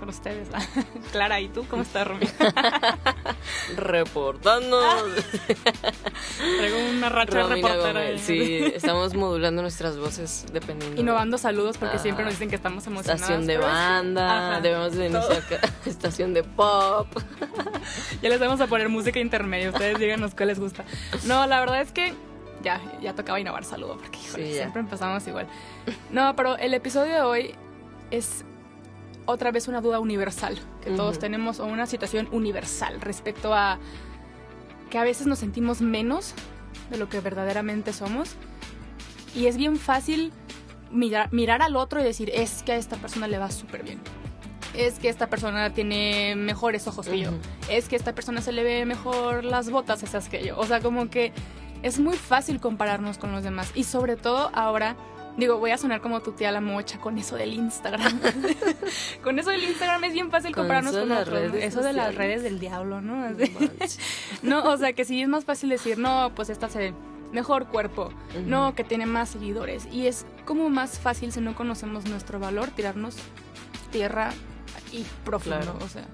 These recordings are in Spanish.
con ustedes. Clara, ¿y tú cómo estás, Romina? Reportando. Traigo una racha Romina reportera. Gómez. Sí, estamos modulando nuestras voces dependiendo. Innovando saludos porque Ajá. siempre nos dicen que estamos emocionados. Estación de banda, Ajá, debemos de iniciar estación de pop. Ya les vamos a poner música intermedia, ustedes díganos cuál les gusta. No, la verdad es que ya, ya tocaba innovar saludo, porque híjole, Sí, ya. siempre empezamos igual. No, pero el episodio de hoy es otra vez una duda universal que todos tenemos, o una situación universal respecto a que a veces nos sentimos menos de lo que verdaderamente somos. Y es bien fácil mirar, mirar al otro y decir, es que a esta persona le va súper bien. Es que esta persona tiene mejores ojos que yo es que a esta persona se le ve mejor las botas esas que yo. O sea, como que es muy fácil compararnos con los demás. Y sobre todo ahora, digo, voy a sonar como tu tía la mocha con eso del Instagram. con eso del Instagram es bien fácil Con compararnos con otros. redes Eso de las redes del diablo, ¿no? No, o sea, que sí es más fácil decir, no, pues esta se ve mejor cuerpo, no, que tiene más seguidores. Y es como más fácil si no conocemos nuestro valor, tirarnos tierra y profundo, Claro. o sea.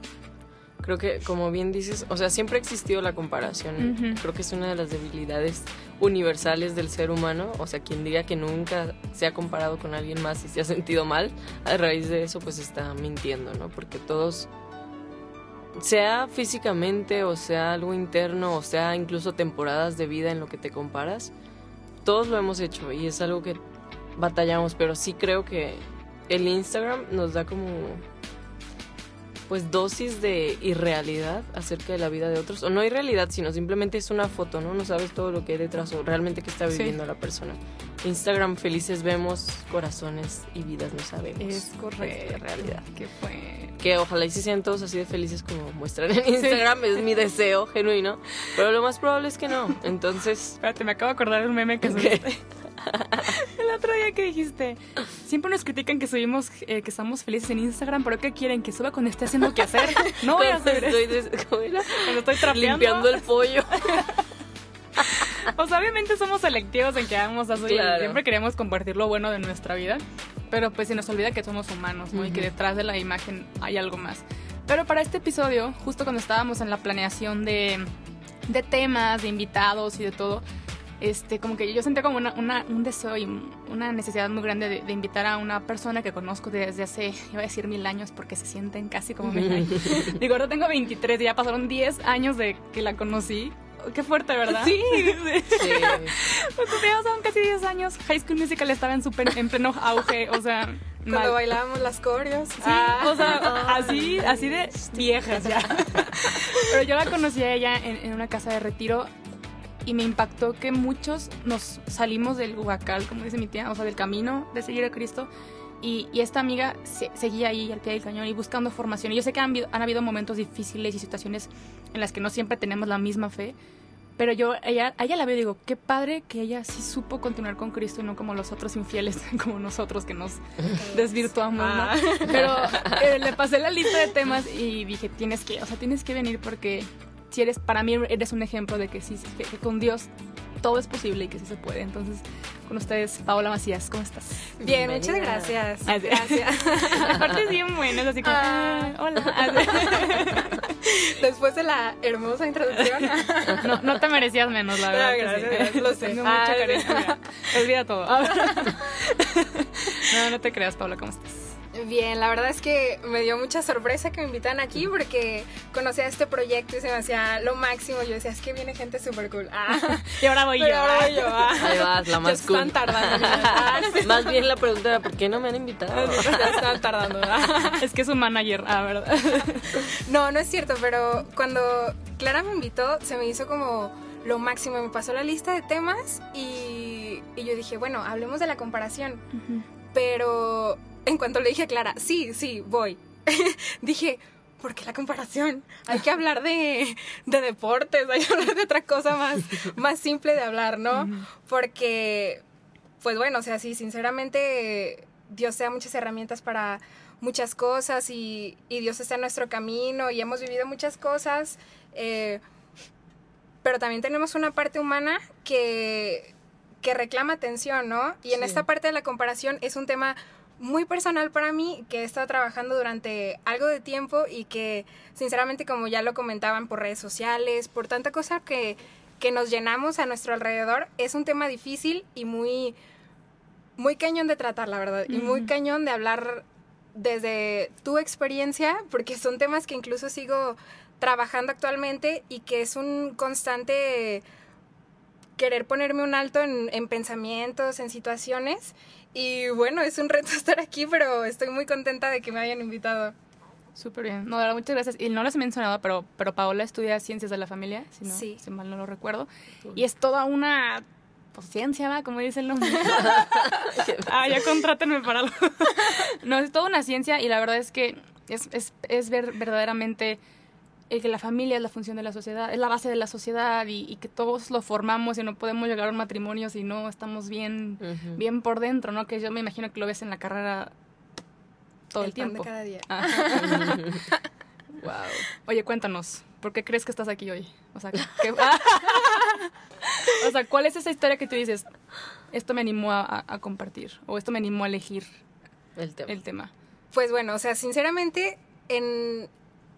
Creo que, como bien dices, o sea, siempre ha existido la comparación. Creo que es una de las debilidades universales del ser humano. O sea, quien diga que nunca se ha comparado con alguien más y se ha sentido mal, a raíz de eso, pues está mintiendo, ¿no? Porque todos, sea físicamente, o sea algo interno, o sea incluso temporadas de vida en lo que te comparas, todos lo hemos hecho y es algo que batallamos. Pero sí creo que el Instagram nos da como pues dosis de irrealidad acerca de la vida de otros. O no irrealidad, sino simplemente es una foto, ¿no? No sabes todo lo que hay detrás o realmente que está Sí. viviendo la persona. Instagram felices vemos, corazones y vidas no sabemos. Es correcto. Es realidad. Que fue. Que ojalá y sí sean todos así de felices como muestran en Instagram, es mi deseo genuino. Pero lo más probable es que no. Entonces, Espérate, me acabo de acordar de un meme que. El otro día que dijiste, siempre nos critican que subimos, eh, que estamos felices en Instagram, pero ¿qué quieren? ¿Que suba cuando esté haciendo que hacer? No voy a hacer estoy, estoy trapeando. limpiando el pollo. O sea, obviamente somos selectivos en que vamos a subir. Claro. Siempre queremos compartir lo bueno de nuestra vida, pero pues se nos olvida que somos humanos, ¿no? Y que detrás de la imagen hay algo más. Pero para este episodio, justo cuando estábamos en la planeación de, de temas, de invitados y de todo, este, como que yo sentía como una, una- un deseo y una necesidad muy grande de, de invitar a una persona que conozco desde hace, iba a decir mil años porque se sienten casi como mil años. Digo, ahora tengo 23 y ya pasaron 10 años de que la conocí. Qué fuerte, ¿verdad? Sí. Sí. Pues ya son casi 10 años. High School Musical estaba en, super, en pleno auge, o sea... Cuando mal. bailábamos las coreos. Sí, o sea, así, así de viejas ya. Pero yo la conocí a ella en, en una casa de retiro y me impactó que muchos nos salimos del huacal, como dice mi tía, o sea, del camino de seguir a Cristo. Y, y esta amiga se- seguía ahí al pie del cañón y buscando formación. Y yo sé que han, habido- han habido momentos difíciles y situaciones en las que no siempre tenemos la misma fe. Pero yo ella, a ella la veo y digo, qué padre que ella sí supo continuar con Cristo y no como los otros infieles, como nosotros que nos desvirtuamos, ¿no? Ah. Pero eh, le pasé la lista de temas y dije, tienes que, o sea, tienes que venir porque si eres, para mí eres un ejemplo de que sí, que, que con Dios todo es posible y que sí se puede. Entonces, con ustedes, Paola Macías, ¿cómo estás? Bien, muchas gracias. Ah. Gracias. Aparte es bien bueno, es así como, Ah. "Ah, hola. Ah, Después de la hermosa introducción. No, no te merecías menos, la verdad. Gracias, sí. gracias, lo sé. Mira. Olvida todo. No, no te creas, Paola, ¿cómo estás? Bien, la verdad es que me dio mucha sorpresa que me invitan aquí porque conocía este proyecto y se me hacía lo máximo. Yo decía, es que viene gente súper cool. Ah, Y ahora voy pero yo. ahora voy yo. ah. Ahí vas, la más cool. están tardando. Ah, sí, Más bien la pregunta era, ¿por qué no me han invitado? ya están tardando. ah. Es que es un manager, ah, ¿verdad? No, no es cierto, pero cuando Clara me invitó, se me hizo como lo máximo. Me pasó la lista de temas y, y yo dije, bueno, hablemos de la comparación. Pero en cuanto le dije a Clara, sí, sí, voy, dije, ¿por qué la comparación? Hay que hablar de, de deportes, hay que hablar de otra cosa más, más simple de hablar, ¿no? Porque, pues bueno, o sea, sí, sinceramente, Dios te da muchas herramientas para muchas cosas y, y Dios está en nuestro camino y hemos vivido muchas cosas. Eh, pero también tenemos una parte humana que, que reclama atención, ¿no? Y en Sí. esta parte de la comparación es un tema muy personal para mí que he estado trabajando durante algo de tiempo y que sinceramente como ya lo comentaban por redes sociales, por tanta cosa que, que nos llenamos a nuestro alrededor, es un tema difícil y muy, muy cañón de tratar, la verdad, y muy cañón de hablar desde tu experiencia, porque son temas que incluso sigo trabajando actualmente y que es un constante querer ponerme un alto en, en pensamientos, en situaciones. Y bueno, es un reto estar aquí, pero estoy muy contenta de que me hayan invitado. Súper bien. No, de verdad, muchas gracias. Y no les he mencionado, pero, pero Paola estudia Ciencias de la Familia, si, no, Sí. si mal no lo recuerdo. Y es toda una pues, ciencia, ¿va? Como dice el nombre. ah, ya contrátenme para algo. no, es toda una ciencia y la verdad es que es, es, es ver verdaderamente el que la familia es la función de la sociedad, es la base de la sociedad y, y que todos lo formamos y no podemos llegar a un matrimonio si no estamos bien, bien por dentro, ¿no? Que yo me imagino que lo ves en la carrera todo el, pan de tiempo. cada día. wow. Oye, cuéntanos, ¿por qué crees que estás aquí hoy? O sea, ¿qué- o sea, ¿cuál es esa historia que tú dices? Esto me animó a compartir o esto me animó a elegir El tema. el tema. Pues bueno, o sea, sinceramente, en,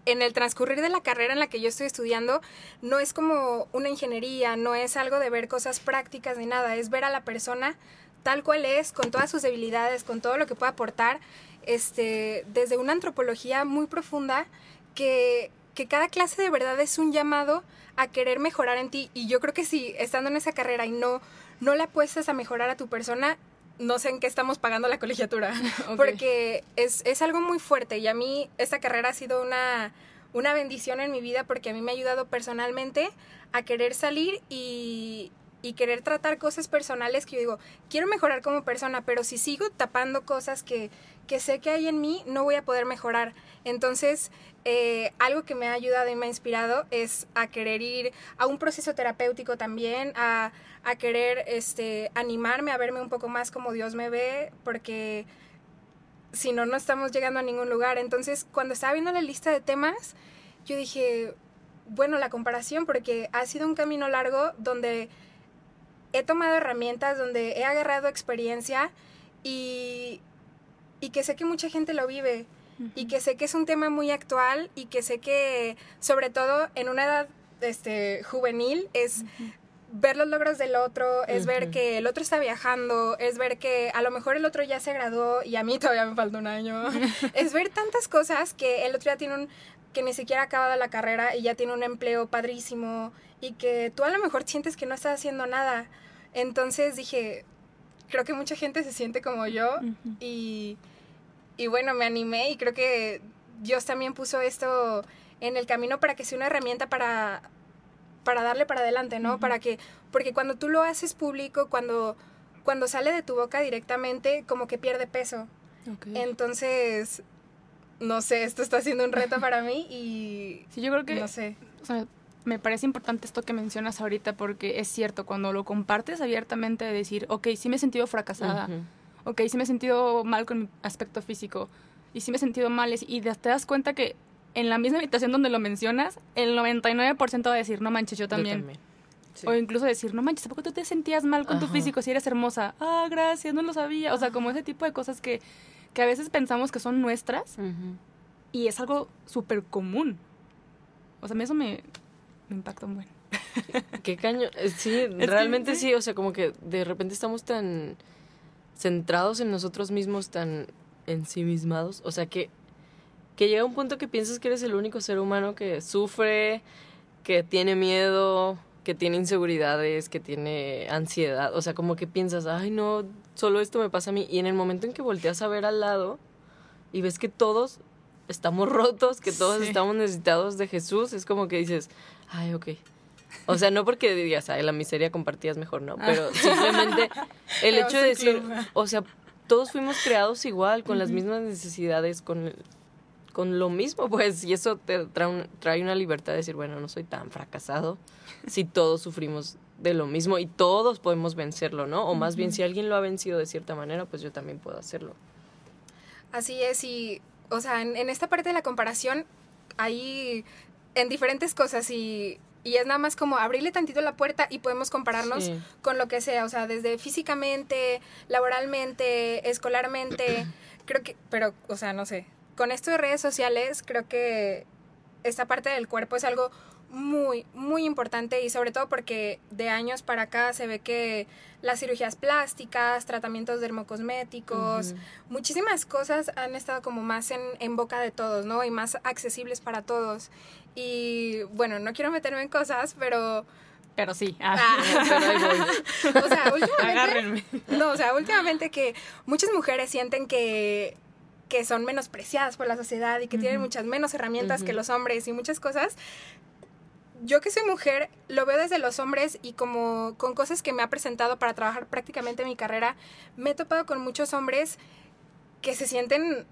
en el transcurrir de la carrera en la que yo estoy estudiando, no es como una ingeniería, no es algo de ver cosas prácticas ni nada, es ver a la persona tal cual es, con todas sus debilidades, con todo lo que puede aportar, este, desde una antropología muy profunda, que, que cada clase de verdad es un llamado a querer mejorar en ti. Y yo creo que si estando en esa carrera y no, no le apuestas a mejorar a tu persona, no sé en qué estamos pagando la colegiatura. Porque es, es algo muy fuerte y a mí esta carrera ha sido una, una bendición en mi vida porque a mí me ha ayudado personalmente a querer salir y, y querer tratar cosas personales que yo digo, quiero mejorar como persona, pero si sigo tapando cosas que, que sé que hay en mí, no voy a poder mejorar. Entonces, eh, algo que me ha ayudado y me ha inspirado es a querer ir a un proceso terapéutico también, a, a querer este, animarme a verme un poco más como Dios me ve, porque si no, no estamos llegando a ningún lugar. Entonces, cuando estaba viendo la lista de temas, yo dije, bueno, la comparación, porque ha sido un camino largo donde he tomado herramientas, donde he agarrado experiencia y, y que sé que mucha gente lo vive y que sé que es un tema muy actual y que sé que sobre todo en una edad este, juvenil es ver los logros del otro, es ver que el otro está viajando, es ver que a lo mejor el otro ya se graduó y a mí todavía me falta un año. es ver tantas cosas que el otro ya tiene un que ni siquiera ha acabado la carrera y ya tiene un empleo padrísimo y que tú a lo mejor sientes que no estás haciendo nada. Entonces dije, creo que mucha gente se siente como yo y, y bueno, me animé y creo que Dios también puso esto en el camino para que sea una herramienta para, para darle para adelante, ¿no? Para que, porque cuando tú lo haces público, cuando, cuando sale de tu boca directamente, como que pierde peso. Entonces, no sé, esto está siendo un reto para mí y Sí, yo creo que no sé. o sea, me parece importante esto que mencionas ahorita porque es cierto, cuando lo compartes abiertamente de decir, ok, sí me he sentido fracasada, Ujú. Ok, sí me he sentido mal con mi aspecto físico y sí me he sentido mal y- te das cuenta que en la misma habitación donde lo mencionas, el 99% va a decir, no manches, yo Yo también. Sí. O incluso decir, no manches, ¿a poco tú te sentías mal con tu físico si eres hermosa? Ah, gracias, no lo sabía. O sea, como ese tipo de cosas que, que a veces pensamos que son nuestras y es algo súper común. O sea, a mí eso me, me impacta un buen. Qué caño. eh, Sí, realmente sí. sí. O sea, como que de repente estamos tan centrados en nosotros mismos, tan ensimismados. O sea, que, que llega un punto que piensas que eres el único ser humano que sufre, que tiene miedo, que tiene inseguridades, que tiene ansiedad. O sea, como que piensas, ay, no, solo esto me pasa a mí. Y en el momento en que volteas a ver al lado y ves que todos estamos rotos, que todos Sí. estamos necesitados de Jesús, es como que dices, ay, ok. O sea, no porque digas, ay, la miseria compartida es mejor, no, pero simplemente el hecho de decir, o sea, todos fuimos creados igual, con las mismas necesidades, con, con lo mismo, pues, y eso te trae, trae una libertad de decir, bueno, no soy tan fracasado si todos sufrimos de lo mismo y todos podemos vencerlo, ¿no? O más bien, si alguien lo ha vencido de cierta manera, pues yo también puedo hacerlo. Así es, y, o sea, en, en esta parte de la comparación, hay en diferentes cosas y y es nada más como abrirle tantito la puerta y podemos compararnos con lo que sea, o sea, desde físicamente, laboralmente, escolarmente, creo que, pero, o sea, no sé, con esto de redes sociales, creo que esta parte del cuerpo es algo muy, muy importante y sobre todo porque de años para acá se ve que las cirugías plásticas, tratamientos dermocosméticos, muchísimas cosas han estado como más en, en, boca de todos, ¿no? Y más accesibles para todos. Y bueno, no quiero meterme en cosas, pero... Pero sí. Ah. ah. o sea, últimamente... No, o sea, últimamente que muchas mujeres sienten que que son menospreciadas por la sociedad y que tienen muchas menos herramientas que los hombres y muchas cosas, yo que soy mujer, lo veo desde los hombres y como con cosas que me ha presentado para trabajar prácticamente mi carrera, me he topado con muchos hombres que se sienten,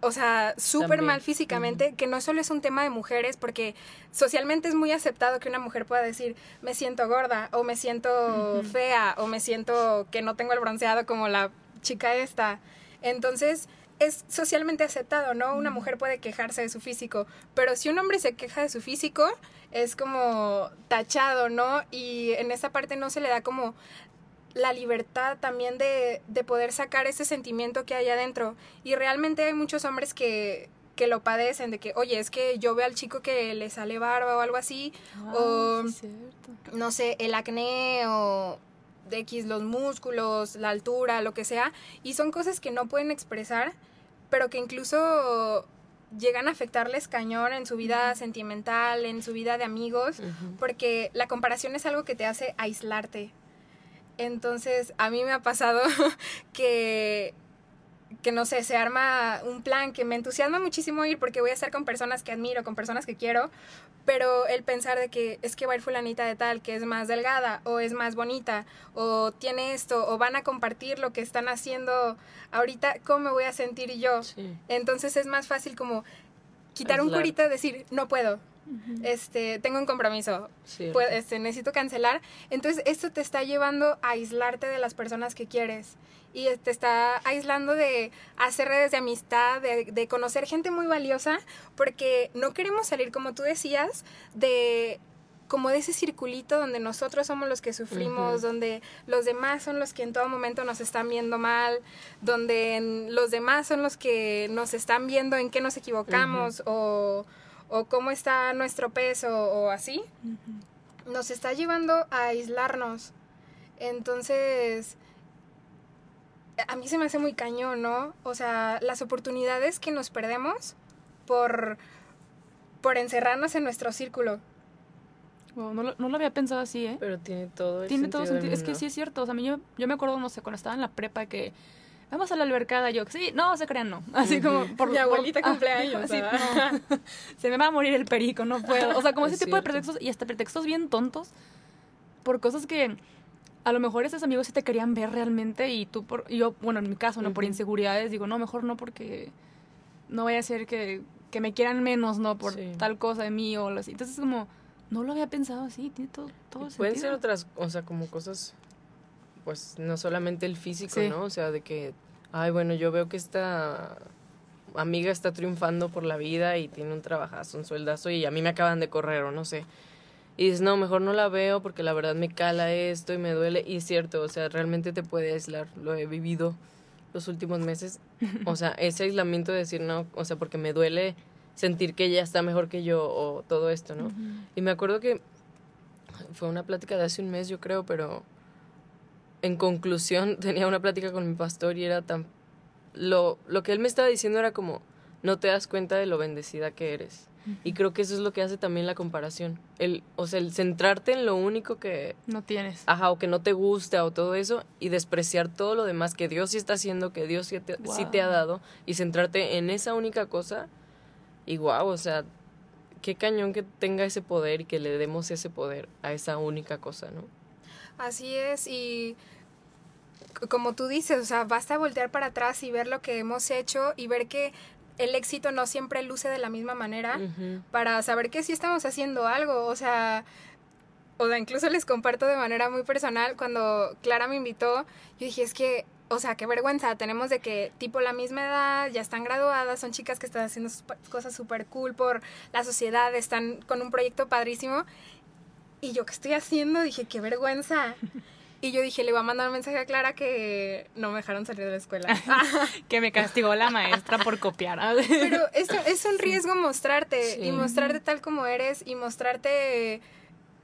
o sea, súper mal físicamente, que no solo es un tema de mujeres, porque socialmente es muy aceptado que una mujer pueda decir, me siento gorda, o me siento fea, o me siento que no tengo el bronceado como la chica esta. Entonces, es socialmente aceptado, ¿no? Una mujer puede quejarse de su físico, pero si un hombre se queja de su físico, es como tachado, ¿no? Y en esa parte no se le da como la libertad también de, de poder sacar ese sentimiento que hay adentro. Y realmente hay muchos hombres que, que lo padecen, de que, oye, es que yo veo al chico que le sale barba o algo así, o no sé, el acné o de X, los músculos, la altura, lo que sea, y son cosas que no pueden expresar, pero que incluso llegan a afectarles cañón en su vida sentimental, en su vida de amigos, porque la comparación es algo que te hace aislarte. Entonces, a mí me ha pasado que que no sé, se arma un plan que me entusiasma muchísimo ir porque voy a estar con personas que admiro, con personas que quiero, pero el pensar de que es que va a ir fulanita de tal, que es más delgada o es más bonita o tiene esto o van a compartir lo que están haciendo ahorita, ¿cómo me voy a sentir yo? Entonces es más fácil como quitar un curita y decir, no puedo, este, tengo un compromiso, pues, este, necesito cancelar. Entonces, esto te está llevando a aislarte de las personas que quieres. Y te está aislando de hacer redes de amistad, de, conocer gente muy valiosa, porque no queremos salir, como tú decías, de como de ese circulito donde nosotros somos los que sufrimos, donde los demás son los que en todo momento nos están viendo mal, donde los demás son los que nos están viendo en qué nos equivocamos o o cómo está nuestro peso o así, nos está llevando a aislarnos. Entonces, a mí se me hace muy cañón, ¿no? O sea, las oportunidades que nos perdemos por, por encerrarnos en nuestro círculo. no, lo, no, lo, había pensado así, ¿eh? Pero tiene todo el Tiene todo sentido. Es que sí es cierto. O sea, a mí yo, yo me acuerdo, no sé, cuando estaba en la prepa que vamos a la albercada. Yo, sí, no, se crean, no. Así como por Mi abuelita ah, cumpleaños. se me va a morir el perico, no puedo. O sea, como ese tipo de pretextos y hasta pretextos bien tontos por cosas que a lo mejor esos amigos sí te querían ver realmente y tú, por, yo, bueno, en mi caso, no por inseguridades, digo, no, mejor no porque no vaya a ser que, que me quieran menos, ¿no? Por tal cosa de mí o así. Entonces, como, no lo había pensado así, tiene todo, todo Pueden ser otras, o sea, como cosas pues no solamente el físico, ¿no? O sea, de que, ay, bueno, yo veo que esta amiga está triunfando por la vida y tiene un trabajazo, un sueldazo y a mí me acaban de correr o no sé. Y dices, no, mejor no la veo porque la verdad me cala esto y me duele. Y es cierto, o sea, realmente te puede aislar. Lo he vivido los últimos meses. O sea, ese aislamiento de decir, no, o sea, porque me duele sentir que ella está mejor que yo o todo esto, ¿no? Y me acuerdo que fue una plática de hace un mes, yo creo, pero en conclusión, tenía una plática con mi pastor y era tan... Lo, lo que él me estaba diciendo era como, no te das cuenta de lo bendecida que eres. Y creo que eso es lo que hace también la comparación. El, o sea, el centrarte en lo único que... No tienes. Ajá, o que no te gusta o todo eso y despreciar todo lo demás que Dios sí está haciendo, que Dios sí te, sí te ha dado y centrarte en esa única cosa. Y wow, o sea, qué cañón que tenga ese poder y que le demos ese poder a esa única cosa, ¿no? Así es, y como tú dices, o sea, basta voltear para atrás y ver lo que hemos hecho y ver que el éxito no siempre luce de la misma manera para saber que sí estamos haciendo algo. O sea, o sea, incluso les comparto de manera muy personal, cuando Clara me invitó, yo dije, es que, o sea, qué vergüenza, tenemos de que tipo la misma edad, ya están graduadas, son chicas que están haciendo cosas súper cool por la sociedad, están con un proyecto padrísimo. Y yo, ¿qué estoy haciendo? Dije, qué vergüenza. Y yo dije, le voy a mandar un mensaje a Clara que no me dejaron salir de la escuela. Que me castigó la maestra por copiar. Pero es, es un riesgo mostrarte Sí. y mostrarte tal como eres y mostrarte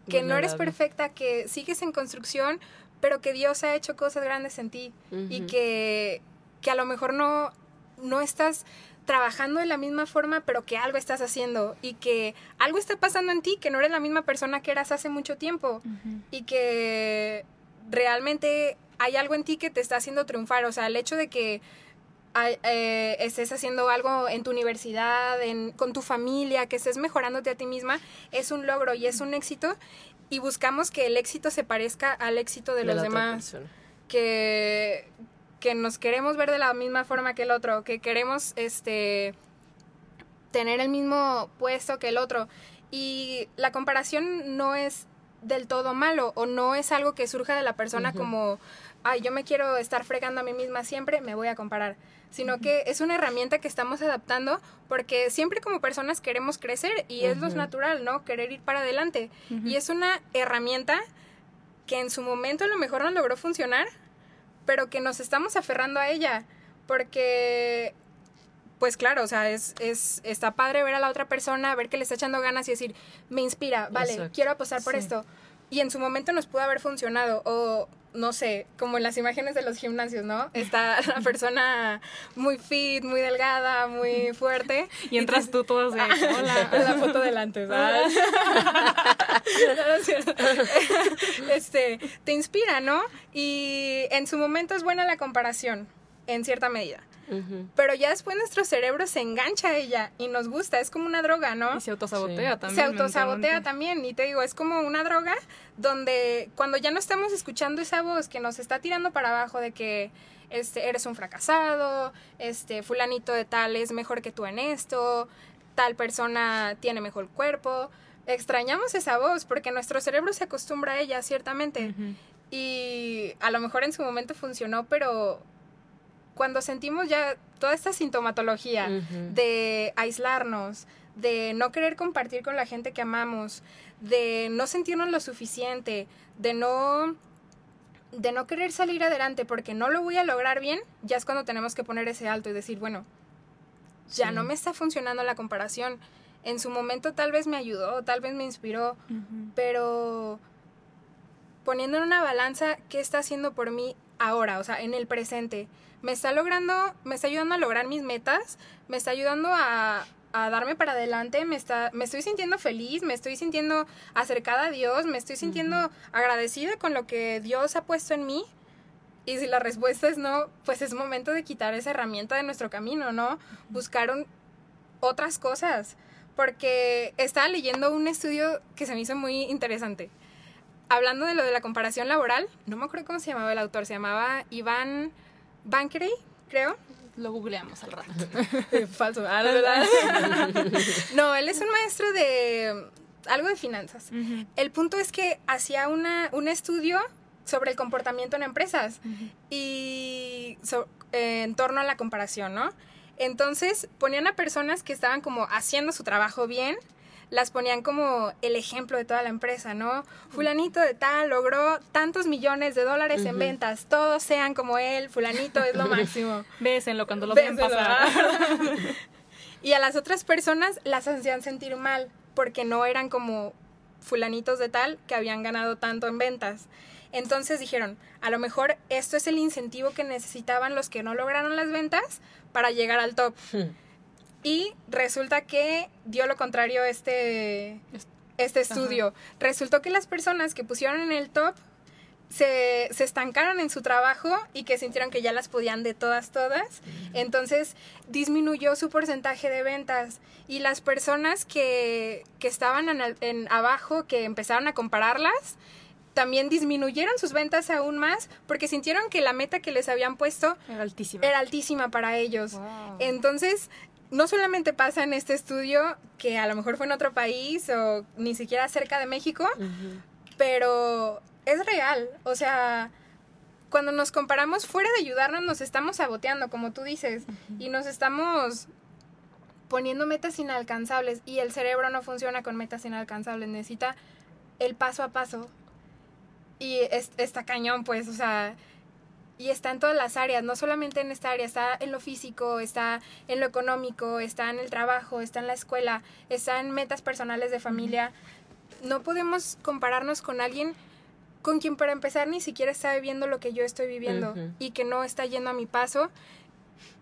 que no eres perfecta, que sigues en construcción, pero que Dios ha hecho cosas grandes en ti y que, que a lo mejor no, no estás trabajando de la misma forma, pero que algo estás haciendo y que algo está pasando en ti, que no eres la misma persona que eras hace mucho tiempo y que realmente hay algo en ti que te está haciendo triunfar. O sea, el hecho de que eh, estés haciendo algo en tu universidad, en, con tu familia, que estés mejorándote a ti misma, es un logro y es un éxito. Y buscamos que el éxito se parezca al éxito de, De los demás. Que, que nos queremos ver de la misma forma que el otro, que queremos este tener el mismo puesto que el otro. Y la comparación no es del todo malo o no es algo que surja de la persona como, ay, yo me quiero estar fregando a mí misma siempre, me voy a comparar. Sino que es una herramienta que estamos adaptando porque siempre como personas queremos crecer y es lo natural, ¿no? Querer ir para adelante. Y es una herramienta que en su momento a lo mejor no logró funcionar, pero que nos estamos aferrando a ella. Porque, pues claro, o sea, es, es, está padre ver a la otra persona, ver que le está echando ganas y decir, me inspira, vale, Exacto. quiero apostar por Sí. esto. Y en su momento nos pudo haber funcionado. O, no sé, como en las imágenes de los gimnasios, ¿no? Está la persona muy fit, muy delgada, muy fuerte. Y entras tú todos de, la foto delante, ¿sabes? No, no es cierto. este, te inspira, ¿no? Y en su momento es buena la comparación, en cierta medida. Pero ya después nuestro cerebro se engancha a ella y nos gusta, es como una droga, ¿no? Y se autosabotea Sí. también. se autosabotea también y te digo, es como una droga donde cuando ya no estamos escuchando esa voz que nos está tirando para abajo de que este eres un fracasado, este fulanito de tal es mejor que tú en esto, tal persona tiene mejor cuerpo, extrañamos esa voz porque nuestro cerebro se acostumbra a ella ciertamente y a lo mejor en su momento funcionó, pero cuando sentimos ya toda esta sintomatología de aislarnos, de no querer compartir con la gente que amamos, de no sentirnos lo suficiente, de no de no querer salir adelante porque no lo voy a lograr bien, ya es cuando tenemos que poner ese alto y decir, bueno, ya Sí. no me está funcionando la comparación. En su momento tal vez me ayudó, tal vez me inspiró, pero poniendo en una balanza qué está haciendo por mí ahora, o sea, en el presente. Me está logrando, me está ayudando a lograr mis metas, me está ayudando a, a darme para adelante, me está, me estoy sintiendo feliz, me estoy sintiendo acercada a Dios, me estoy sintiendo agradecida con lo que Dios ha puesto en mí. Y si la respuesta es no, pues es momento de quitar esa herramienta de nuestro camino, ¿no? Buscar un- otras cosas. Porque estaba leyendo un estudio que se me hizo muy interesante. Hablando de lo de la comparación laboral, no me acuerdo cómo se llamaba el autor, se llamaba Iván Bankery, creo. Lo googleamos al rato. Falso, ah, la verdad. no, él es un maestro de algo de finanzas. El punto es que hacía una, un estudio sobre el comportamiento en empresas y so- eh, en torno a la comparación, ¿no? Entonces ponían a personas que estaban como haciendo su trabajo bien, las ponían como el ejemplo de toda la empresa, ¿no? Fulanito de tal logró tantos millones de dólares en ventas, todos sean como él, fulanito es lo máximo. Bésenlo cuando lo vean pasar. y a las otras personas las hacían sentir mal porque no eran como fulanitos de tal que habían ganado tanto en ventas. Entonces dijeron, a lo mejor esto es el incentivo que necesitaban los que no lograron las ventas para llegar al top. Y resulta que dio lo contrario este, este estudio. Resultó que las personas que pusieron en el top se, se estancaron en su trabajo y que sintieron que ya las podían de todas, todas. Entonces disminuyó su porcentaje de ventas. Y las personas que, que estaban en, abajo, que empezaron a compararlas, también disminuyeron sus ventas aún más porque sintieron que la meta que les habían puesto Era altísimo. era altísima para ellos. Wow. Entonces, no solamente pasa en este estudio, que a lo mejor fue en otro país o ni siquiera cerca de México, pero es real. O sea, cuando nos comparamos, fuera de ayudarnos, nos estamos saboteando, como tú dices, y nos estamos poniendo metas inalcanzables y el cerebro no funciona con metas inalcanzables, necesita el paso a paso. Y está cañón, pues, o sea, y está en todas las áreas, no solamente en esta área, está en lo físico, está en lo económico, está en el trabajo, está en la escuela, está en metas personales de familia. No podemos compararnos con alguien con quien para empezar ni siquiera está viviendo lo que yo estoy viviendo y que no está yendo a mi paso.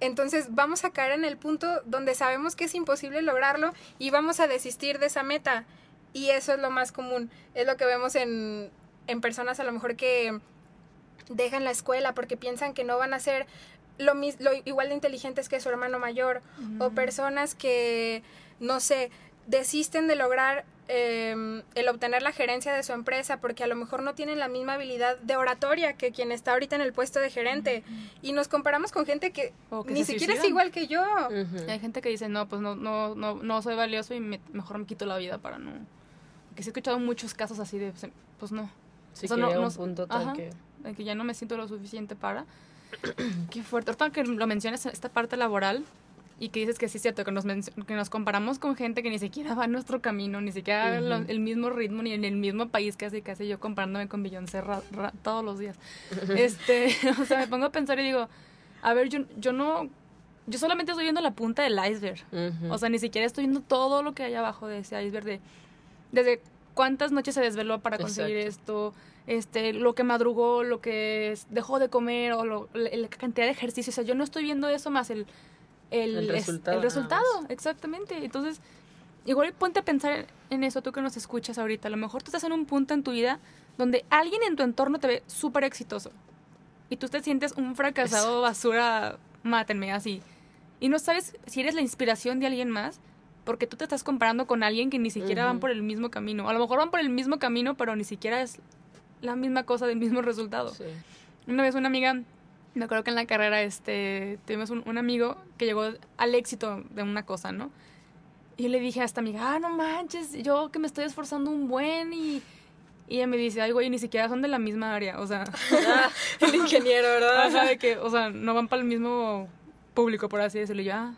Entonces vamos a caer en el punto donde sabemos que es imposible lograrlo y vamos a desistir de esa meta. Y eso es lo más común, es lo que vemos en, en personas a lo mejor que dejan la escuela porque piensan que no van a ser lo, lo igual de inteligentes que su hermano mayor o personas que, no sé, desisten de lograr em, el obtener la gerencia de su empresa porque a lo mejor no tienen la misma habilidad de oratoria que quien está ahorita en el puesto de gerente. Y nos comparamos con gente que, ni siquiera es igual que yo. hay gente que dice, no, pues no, no, no, no soy valioso y mejor me quito la vida para no... Que sí he escuchado muchos casos así de, pues no. Sí, que no, un punto tal que de que ya no me siento lo suficiente para. Qué fuerte. Ahorita que lo mencionas, esta parte laboral, y que dices que sí es cierto, que nos, que nos comparamos con gente que ni siquiera va a nuestro camino, ni siquiera el mismo ritmo, ni en el mismo país hace, casi yo comparándome con Beyoncé todos los días. este, o sea, me pongo a pensar y digo, a ver, yo, yo no, yo solamente estoy viendo la punta del iceberg. O sea, ni siquiera estoy viendo todo lo que hay abajo de ese iceberg, de, desde cuántas noches se desveló para conseguir esto, este, lo que madrugó, lo que dejó de comer o lo, la cantidad de ejercicio. O sea, yo no estoy viendo eso más el, el, resultado. el resultado, exactamente. Entonces, igual ponte a pensar en eso, tú que nos escuchas ahorita. A lo mejor tú estás en un punto en tu vida donde alguien en tu entorno te ve súper exitoso y tú te sientes un fracasado, basura, mátenme así. Y no sabes si eres la inspiración de alguien más porque tú te estás comparando con alguien que ni siquiera van por el mismo camino. A lo mejor van por el mismo camino, pero ni siquiera es la misma cosa del mismo resultado. Una vez una amiga, me acuerdo que en la carrera este, tuvimos un, amigo que llegó al éxito de una cosa, ¿no? Y yo le dije a esta amiga, ah, no manches, yo que me estoy esforzando un buen y... Y ella me dice, ay, güey, ni siquiera son de la misma área, o sea... el ingeniero, ¿verdad? O sea, de que, o sea, no van para el mismo público, por así decirlo. Y yo, ah,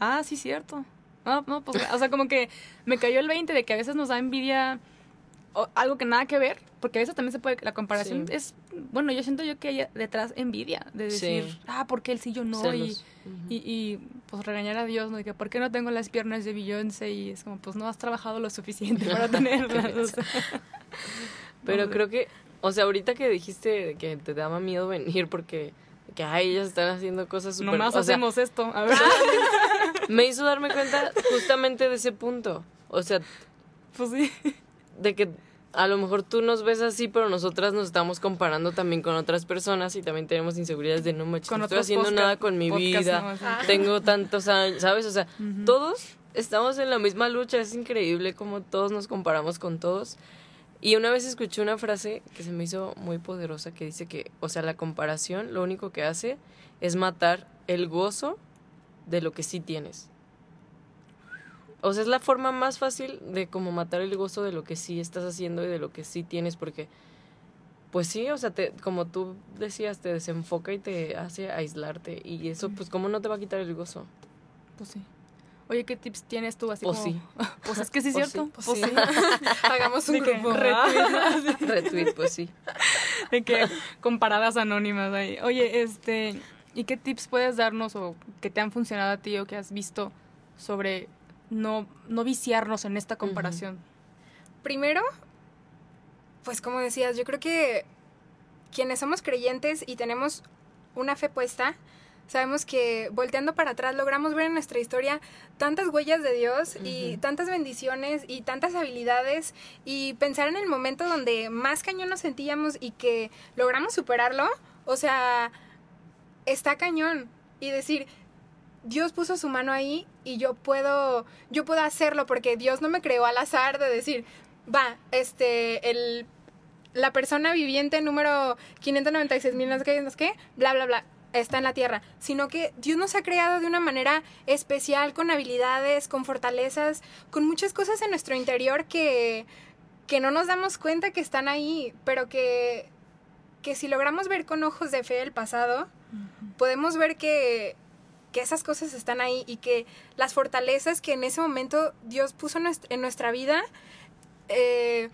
ah, sí, cierto. No, no, pues, o sea, como que me cayó el 20 de que a veces nos da envidia algo que nada que ver, porque a veces también se puede, la comparación es, bueno, yo siento yo que hay detrás envidia, de decir, ah, ¿por qué él sí yo no? Y, y, pues regañar a Dios, ¿no? De que, ¿por qué no tengo las piernas de Beyoncé? Y es como, pues no has trabajado lo suficiente para tenerlas. Pero creo que, o sea, ahorita que dijiste que te daba miedo venir porque que ay, ellas están haciendo cosas súper... Nomás hacemos esto, a ver. me hizo darme cuenta justamente de ese punto. O sea, pues sí. De que a lo mejor tú nos ves así, pero nosotras nos estamos comparando también con otras personas y también tenemos inseguridades de no me no estoy haciendo nada con mi vida, tengo tantos años, ¿sabes? O sea, todos estamos en la misma lucha, es increíble como todos nos comparamos con todos. Y una vez escuché una frase que se me hizo muy poderosa que dice que, o sea, la comparación lo único que hace es matar el gozo de lo que sí tienes. O sea, es la forma más fácil de como matar el gozo de lo que sí estás haciendo y de lo que sí tienes, porque, pues sí, o sea, te, como tú decías, te desenfoca y te hace aislarte. Y eso, pues, ¿cómo no te va a quitar el gozo? Pues sí. Oye, ¿qué tips tienes tú así o como? sí. Pues es que sí es cierto. Pues sí. Hagamos un grupo. Retweet. retweet, pues sí. De que comparadas anónimas ahí. Oye, este, ¿y qué tips puedes darnos o que te han funcionado a ti o que has visto sobre no, no viciarnos en esta comparación? Primero, pues como decías, yo creo que quienes somos creyentes y tenemos una fe puesta, Sabemos que volteando para atrás logramos ver en nuestra historia tantas huellas de Dios y tantas bendiciones y tantas habilidades y pensar en el momento donde más cañón nos sentíamos y que logramos superarlo, o sea, está cañón. Y decir, Dios puso su mano ahí y yo puedo, yo puedo hacerlo porque Dios no me creó al azar de decir, va, este, el, la persona viviente número 596 mil, no sé qué, bla, bla, bla está en la tierra, sino que Dios nos ha creado de una manera especial, con habilidades, con fortalezas, con muchas cosas en nuestro interior que, que no nos damos cuenta que están ahí, pero que, que si logramos ver con ojos de fe el pasado, podemos ver que, que esas cosas están ahí y que las fortalezas que en ese momento Dios puso en nuestra vida, eh,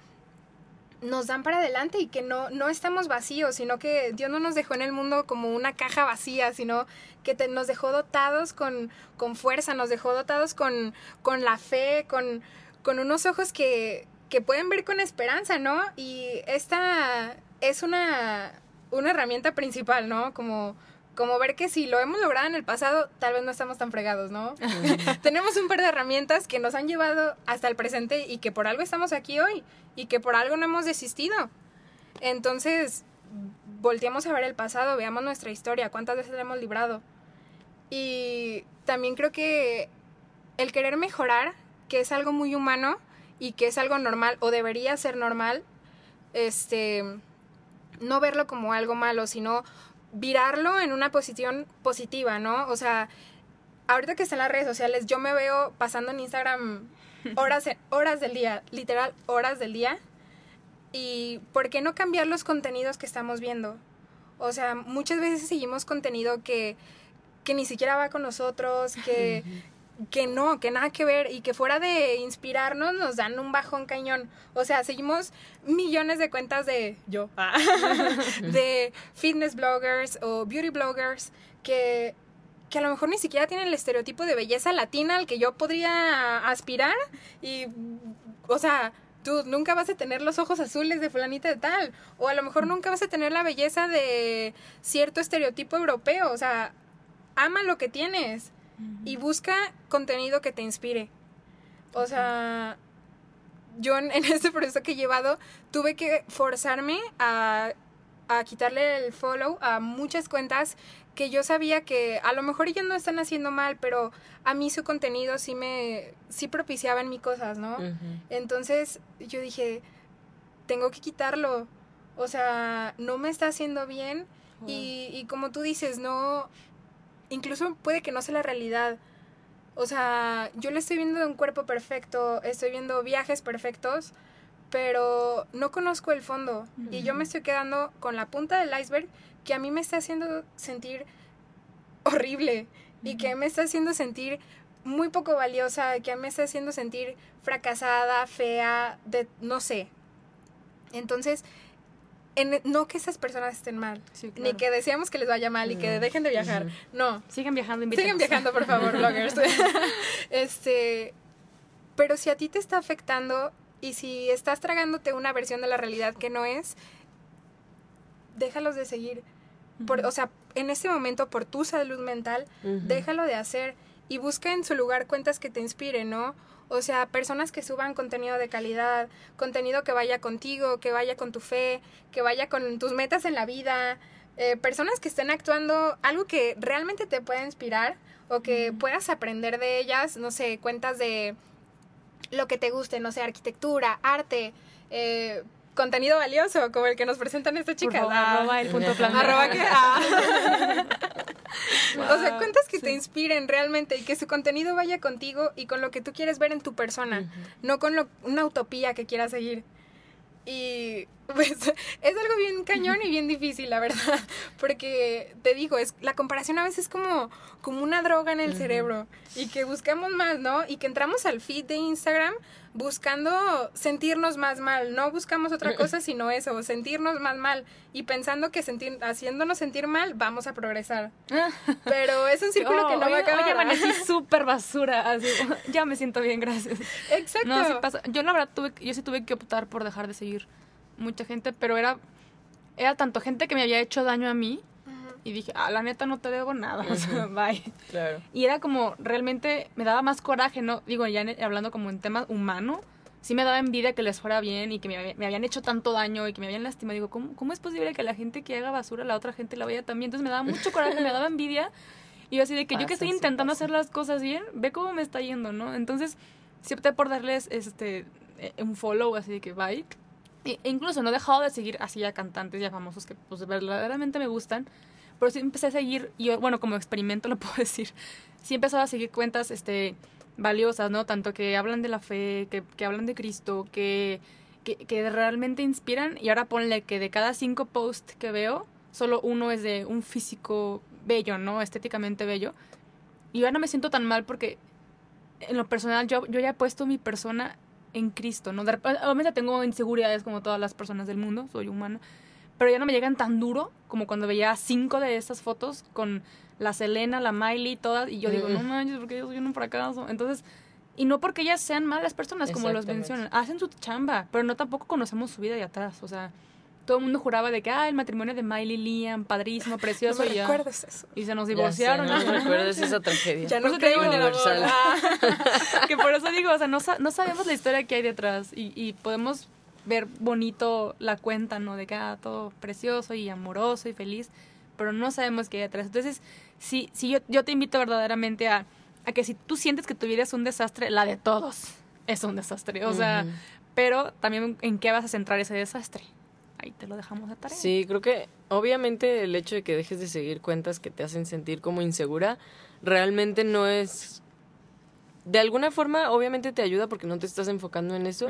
nos dan para adelante y que no, no estamos vacíos, sino que Dios no nos dejó en el mundo como una caja vacía, sino que nos dejó dotados con, con fuerza, nos dejó dotados con, con la fe, con, con unos ojos que, que pueden ver con esperanza, ¿no? Y esta es una, una herramienta principal, ¿no? Como como ver que si lo hemos logrado en el pasado, tal vez no estamos tan fregados, ¿no? Tenemos un par de herramientas que nos han llevado hasta el presente y que por algo estamos aquí hoy y que por algo no hemos desistido. Entonces, volteamos a ver el pasado, veamos nuestra historia, cuántas veces la hemos librado. Y también creo que el querer mejorar, que es algo muy humano y que es algo normal o debería ser normal, este no verlo como algo malo, sino virarlo en una posición positiva, ¿no? O sea, ahorita que están las redes sociales, yo me veo pasando en Instagram horas, horas del día, literal horas del día. Y ¿por qué no cambiar los contenidos que estamos viendo? O sea, muchas veces seguimos contenido que, que ni siquiera va con nosotros, que, que no, que nada que ver y que fuera de inspirarnos nos dan un bajón cañón. O sea, seguimos millones de cuentas de yo, ah, de fitness bloggers o beauty bloggers que, que a lo mejor ni siquiera tienen el estereotipo de belleza latina al que yo podría aspirar y, o sea, tú nunca vas a tener los ojos azules de fulanita de tal o a lo mejor nunca vas a tener la belleza de cierto estereotipo europeo, o sea, ama lo que tienes y busca contenido que te inspire. O sea, yo en, este proceso que he llevado tuve que forzarme a, a quitarle el follow a muchas cuentas que yo sabía que a lo mejor ellos no están haciendo mal, pero a mí su contenido sí me sí propiciaba en mí cosas, ¿no? Entonces yo dije, tengo que quitarlo. O sea, no me está haciendo bien y, y como tú dices, no incluso puede que no sea la realidad. O sea, yo le estoy viendo un cuerpo perfecto, estoy viendo viajes perfectos, pero no conozco el fondo. Y yo me estoy quedando con la punta del iceberg que a mí me está haciendo sentir horrible y que me está haciendo sentir muy poco valiosa, que me está haciendo sentir fracasada, fea, de no sé. Entonces, no que esas personas estén mal, ni que deseamos que les vaya mal y que dejen de viajar. No. Sigan viajando, Sigan viajando, por favor, bloggers. este, pero si a ti te está afectando y si estás tragándote una versión de la realidad que no es, déjalos de seguir. Por, o sea, en este momento, por tu salud mental, déjalo de hacer y busca en su lugar cuentas que te inspiren, ¿no? O sea, personas que suban contenido de calidad, contenido que vaya contigo, que vaya con tu fe, que vaya con tus metas en la vida, eh, personas que estén actuando algo que realmente te pueda inspirar o que puedas aprender de ellas, no sé, cuentas de lo que te guste, no sé, arquitectura, arte, eh, contenido valioso, como el que nos presentan estas chicas. arroba el punto plan. Arroba que, ah. O sea, cuentas que te inspiren realmente y que su contenido vaya contigo y con lo que tú quieres ver en tu persona, no con lo, una utopía que quieras seguir. Y pues es algo bien cañón y bien difícil, la verdad, porque te digo, es la comparación a veces es como, como una droga en el cerebro y que buscamos más, ¿no? Y que entramos al feed de Instagram buscando sentirnos más mal, no buscamos otra cosa sino eso, sentirnos más mal y pensando que sentir, haciéndonos sentir mal vamos a progresar. Pero es un círculo que no va a acabar. Oye, amanecí súper basura, así, ya me siento bien, gracias. Exacto. No, pasa. Yo la verdad tuve, yo sí tuve que optar por dejar de seguir mucha gente, pero era, era tanto gente que me había hecho daño a mí y dije, ah, la neta no te debo nada, o sea, bye. Claro. Y era como, realmente me daba más coraje, ¿no? Digo, ya hablando como en tema humano, sí me daba envidia que les fuera bien y que me, me habían hecho tanto daño y que me habían lastimado. Digo, ¿cómo, ¿cómo es posible que la gente que haga basura, la otra gente la vaya también? Entonces me daba mucho coraje, me daba envidia. Y yo así de que yo que estoy intentando hacer las cosas bien, ve cómo me está yendo, ¿no? Entonces, sí opté por darles este eh, un follow, así de que bye. E incluso no he dejado de seguir así a cantantes ya famosos que pues verdaderamente me gustan Pero sí empecé a seguir, y yo, bueno, como experimento lo puedo decir, sí empezaba a seguir cuentas este, valiosas, ¿no? Tanto que hablan de la fe, que, que hablan de Cristo, que, que, realmente inspiran. Y ahora ponle que de cada cinco posts que veo, solo uno es de un físico bello, ¿no? Estéticamente bello. Y ya no me siento tan mal porque en lo personal yo, yo ya he puesto mi persona en Cristo, ¿no? Obviamente tengo inseguridades como todas las personas del mundo, soy humana, pero ya no me llegan tan duro como cuando veía cinco de esas fotos con la Selena, la Miley, todas, y yo digo, no manches, porque yo soy un fracaso. Entonces, y no porque ellas sean malas personas, como los mencionan, hacen su chamba, pero no tampoco conocemos su vida de atrás, o sea, todo el mundo juraba de que, ah, el matrimonio de Miley Liam, padrísimo, precioso. no me y, ya. recuerdes eso. y se nos divorciaron. Ya sé, no me recuerdes esa tragedia. Ya Por no eso te digo, universal. Ah, que por eso digo, o sea, no, sa- no sabemos la historia que hay detrás y, y podemos ver bonito la cuenta, ¿no? De que ah, todo precioso y amoroso y feliz, pero no sabemos qué hay detrás. Entonces, sí, sí yo, yo te invito verdaderamente a, a que si tú sientes que tu vida es un desastre, la de todos es un desastre. O sea, pero también en qué vas a centrar ese desastre. Ahí te lo dejamos de tarea. Sí, creo que obviamente el hecho de que dejes de seguir cuentas que te hacen sentir como insegura realmente no es... De alguna forma, obviamente te ayuda porque no te estás enfocando en eso,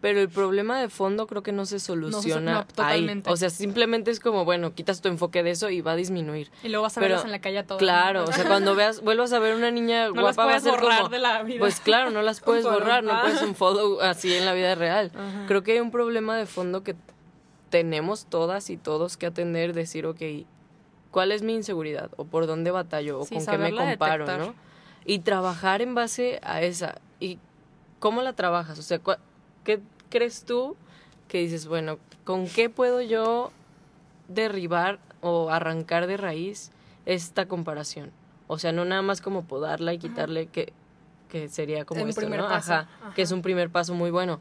pero el problema de fondo creo que no se soluciona no, ahí. totalmente. O sea, simplemente es como, bueno, quitas tu enfoque de eso y va a disminuir. Y luego vas a Pero, verlos en la calle a todos. Claro, o sea, cuando veas, vuelvas a ver una niña no guapa va a ser borrar como... de la vida. Pues claro, no las puedes borrar, no Ah. puedes un follow así en la vida real. Creo que hay un problema de fondo que tenemos todas y todos que atender, decir, ok, ¿cuál es mi inseguridad? ¿O por dónde batallo? ¿O Sí, con qué me comparo? detectar. ¿no? Y trabajar en base a esa. ¿Y cómo la trabajas? O sea, ¿cuál- ¿qué crees tú que dices, bueno, ¿con qué puedo yo derribar o arrancar de raíz esta comparación? O sea, no nada más como podarla y quitarle que, que sería como Un esto, primer ¿no? paso. Ajá, que es un primer paso muy bueno.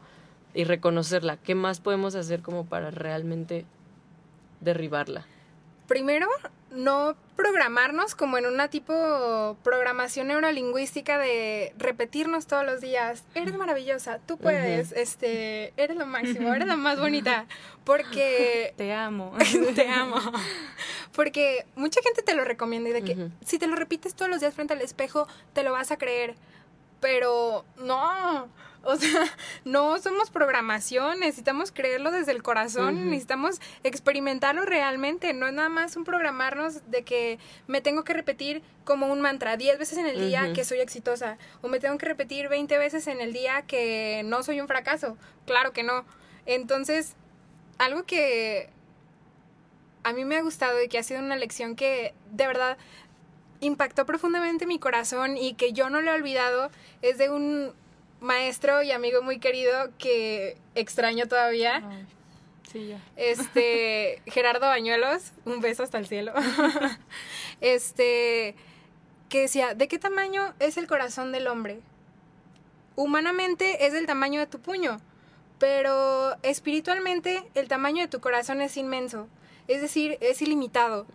Y reconocerla. ¿Qué más podemos hacer como para realmente derribarla? Primero, no programarnos como en una tipo programación neurolingüística de repetirnos todos los días. Eres maravillosa, tú puedes, este, eres lo máximo, eres la más bonita. Porque Te amo. te amo. Porque mucha gente te lo recomienda y de que si te lo repites todos los días frente al espejo, te lo vas a creer. Pero no, o sea, no somos programación, necesitamos creerlo desde el corazón, necesitamos experimentarlo realmente, no es nada más un programarnos de que me tengo que repetir como un mantra 10 veces en el día que soy exitosa o me tengo que repetir 20 veces en el día que no soy un fracaso. Claro que no. Entonces, algo que a mí me ha gustado y que ha sido una lección que de verdad impactó profundamente mi corazón y que yo no lo he olvidado es de un maestro y amigo muy querido que extraño todavía, Ay, sí, ya. este Gerardo Bañuelos, un beso hasta el cielo. este que decía, ¿de qué tamaño es el corazón del hombre? Humanamente es del tamaño de tu puño, pero espiritualmente el tamaño de tu corazón es inmenso, es decir, es ilimitado.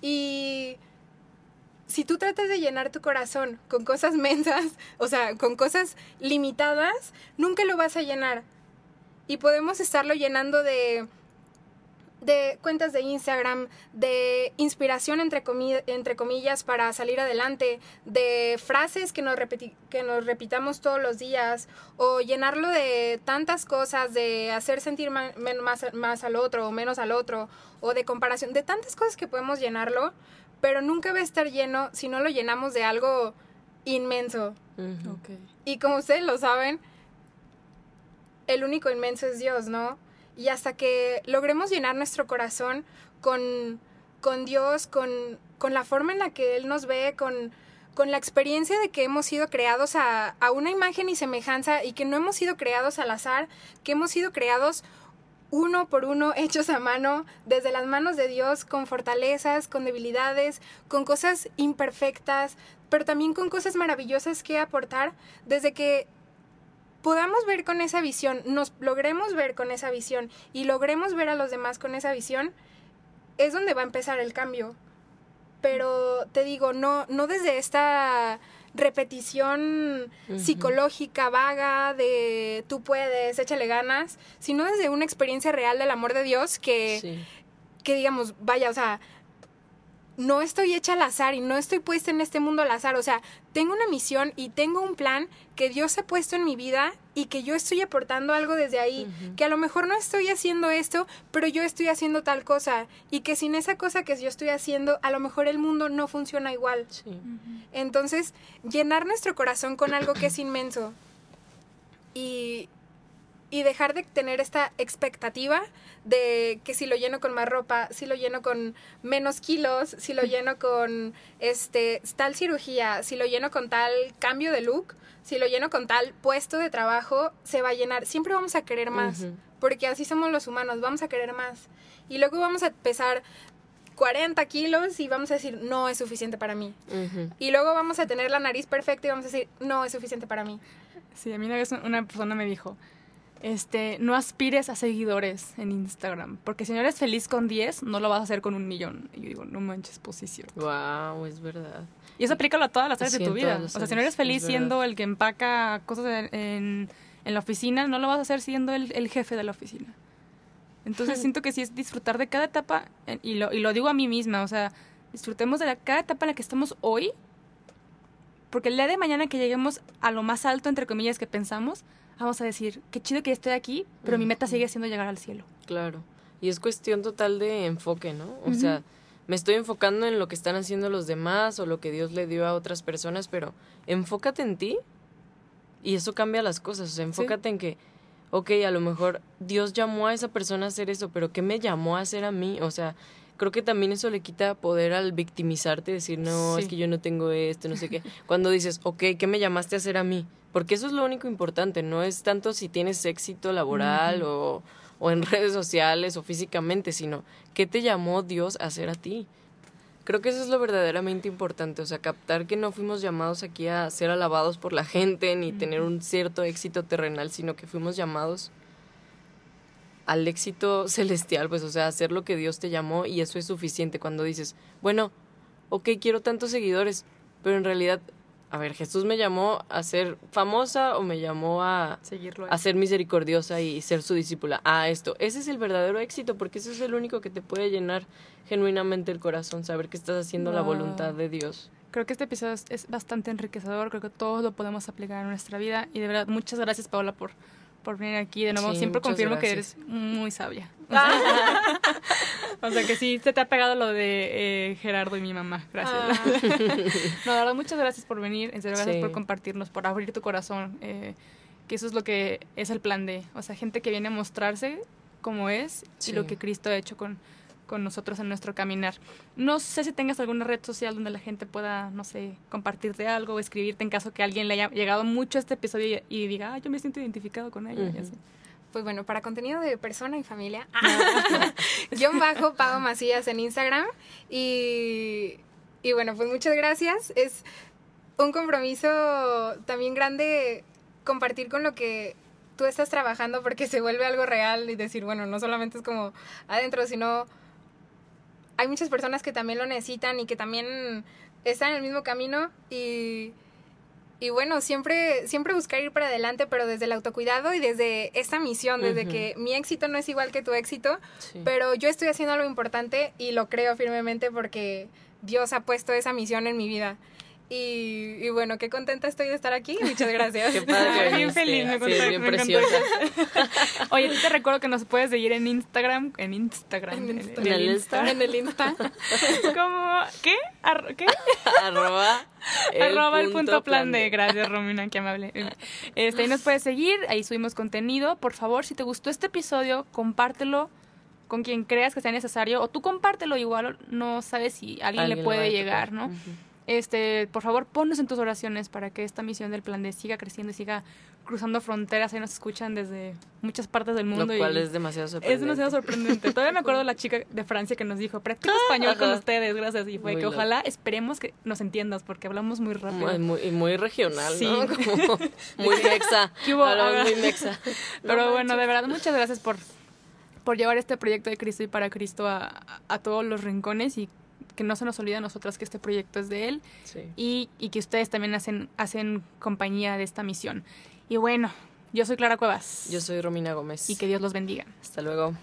Y si tú tratas de llenar tu corazón con cosas mensas, o sea, con cosas limitadas, nunca lo vas a llenar. Y podemos estarlo llenando de, de cuentas de Instagram, de inspiración entre, comi- entre comillas para salir adelante, de frases que nos, que nos repitamos todos los días, o llenarlo de tantas cosas, de hacer sentir más, más al otro o menos al otro, o de comparación, de tantas cosas que podemos llenarlo, pero nunca va a estar lleno si no lo llenamos de algo inmenso. Y como ustedes lo saben, el único inmenso es Dios, ¿no? Y hasta que logremos llenar nuestro corazón con, con Dios, con, con la forma en la que Él nos ve, con, con la experiencia de que hemos sido creados a, a una imagen y semejanza y que no hemos sido creados al azar, que hemos sido creados uno por uno, hechos a mano, desde las manos de Dios, con fortalezas, con debilidades, con cosas imperfectas, pero también con cosas maravillosas que aportar, desde que podamos ver con esa visión, nos logremos ver con esa visión y logremos ver a los demás con esa visión, es donde va a empezar el cambio. Pero te digo, no, no desde esta repetición psicológica vaga de tú puedes, échale ganas, sino desde una experiencia real del amor de Dios que, Sí. que digamos, vaya, o sea, no estoy hecha al azar y no estoy puesta en este mundo al azar. O sea, tengo una misión y tengo un plan que Dios ha puesto en mi vida y que yo estoy aportando algo desde ahí. Que a lo mejor no estoy haciendo esto, pero yo estoy haciendo tal cosa. Y que sin esa cosa que yo estoy haciendo, a lo mejor el mundo no funciona igual. Entonces, llenar nuestro corazón con algo que es inmenso. Y, y dejar de tener esta expectativa de que si lo lleno con más ropa, si lo lleno con menos kilos, si lo lleno con este tal cirugía, si lo lleno con tal cambio de look, si lo lleno con tal puesto de trabajo, se va a llenar. Siempre vamos a querer más, porque así somos los humanos, vamos a querer más. Y luego vamos a pesar 40 kilos y vamos a decir, no es suficiente para mí. Y luego vamos a tener la nariz perfecta y vamos a decir, no es suficiente para mí. Sí, a mí una vez una persona me dijo, este, no aspires a seguidores en Instagram, porque si no eres feliz con 10, no lo vas a hacer con un millón. Y yo digo, no manches posición. Wow, es verdad. Y eso aplícalo a todas las áreas de tu vida. O sea, si no eres feliz siendo el que empaca cosas en, en, la oficina, no lo vas a hacer siendo el, el jefe de la oficina. Entonces siento que sí es disfrutar de cada etapa, y lo, y lo digo a mí misma, o sea, disfrutemos de la, cada etapa en la que estamos hoy, porque el día de mañana que lleguemos a lo más alto, entre comillas, que pensamos, vamos a decir, qué chido que estoy aquí, pero mi meta sigue siendo llegar al cielo. Claro. Y es cuestión total de enfoque, ¿no? O sea, me estoy enfocando en lo que están haciendo los demás o lo que Dios le dio a otras personas, pero enfócate en ti y eso cambia las cosas. O sea, enfócate en que, ok, a lo mejor Dios llamó a esa persona a hacer eso, pero ¿qué me llamó a hacer a mí? O sea, creo que también eso le quita poder al victimizarte, decir, no, es que yo no tengo esto, no sé qué. Cuando dices, ok, ¿qué me llamaste a hacer a mí? Porque eso es lo único importante, no es tanto si tienes éxito laboral o, o en redes sociales o físicamente, sino qué te llamó Dios a hacer a ti. Creo que eso es lo verdaderamente importante, o sea, captar que no fuimos llamados aquí a ser alabados por la gente ni tener un cierto éxito terrenal, sino que fuimos llamados al éxito celestial, pues, o sea, hacer lo que Dios te llamó y eso es suficiente. Cuando dices, bueno, ok, quiero tantos seguidores, pero en realidad a ver, Jesús me llamó a ser famosa o me llamó a, Seguirlo a ser misericordiosa y ser su discípula. Ah, esto, ese es el verdadero éxito porque ese es el único que te puede llenar genuinamente el corazón, saber que estás haciendo la voluntad de Dios. Creo que este episodio es, bastante enriquecedor, creo que todos lo podemos aplicar en nuestra vida. Y de verdad muchas gracias Paola por por venir aquí de nuevo. Siempre confirmo que eres muy sabia. O sea, que sí, se te ha pegado lo de eh, Gerardo y mi mamá. Gracias. Ah. no, la verdad, muchas gracias por venir. En serio, gracias por compartirnos, por abrir tu corazón. Eh, que eso es lo que es el plan de. O sea, gente que viene a mostrarse como es y lo que Cristo ha hecho con, con nosotros en nuestro caminar. No sé si tengas alguna red social donde la gente pueda, no sé, compartirte algo o escribirte en caso que alguien le haya llegado mucho a este episodio y, diga, ah, yo me siento identificado con ella. Pues bueno, para contenido de persona y familia, guion bajo Pago Macías en Instagram. Y, y bueno, pues muchas gracias. Es un compromiso también grande compartir con lo que tú estás trabajando porque se vuelve algo real y decir, bueno, no solamente es como adentro, sino hay muchas personas que también lo necesitan y que también están en el mismo camino y, y bueno, siempre, siempre buscar ir para adelante, pero desde el autocuidado y desde esta misión, desde que mi éxito no es igual que tu éxito, pero yo estoy haciendo algo importante y lo creo firmemente porque Dios ha puesto esa misión en mi vida. Y, bueno, qué contenta estoy de estar aquí. Muchas gracias. Qué padre. bien feliz, me, sí, bien preciosa. Oye, te recuerdo que nos puedes seguir en Instagram. En Instagram. En, el Insta. En el Insta. ¿Cómo? ¿Qué? ¿Qué? Arroba. El Arroba el punto plan de. Gracias, Romina, qué amable. Este, ahí nos puedes seguir. Ahí subimos contenido. Por favor, si te gustó este episodio, compártelo con quien creas que sea necesario. O tú compártelo igual. No sabes si alguien, le puede llegar, ¿no? Este, por favor, ponnos en tus oraciones para que esta misión del plan de siga creciendo y siga cruzando fronteras. Ahí nos escuchan desde muchas partes del mundo. Lo cual es demasiado sorprendente. Es demasiado sorprendente. Todavía me acuerdo de la chica de Francia que nos dijo, practico español con ustedes, gracias. Y fue que ojalá esperemos que nos entiendas porque hablamos muy rápido. Y muy, muy, regional, ¿no? Como muy mexa. muy mexa. Pero bueno, de verdad, muchas gracias por por llevar este proyecto de Cristo y para Cristo a, a todos los rincones y que no se nos olvide a nosotras que este proyecto es de él y, y, que ustedes también hacen, hacen compañía de esta misión. Y bueno, yo soy Clara Cuevas. Yo soy Romina Gómez. Y que Dios los bendiga. Hasta luego.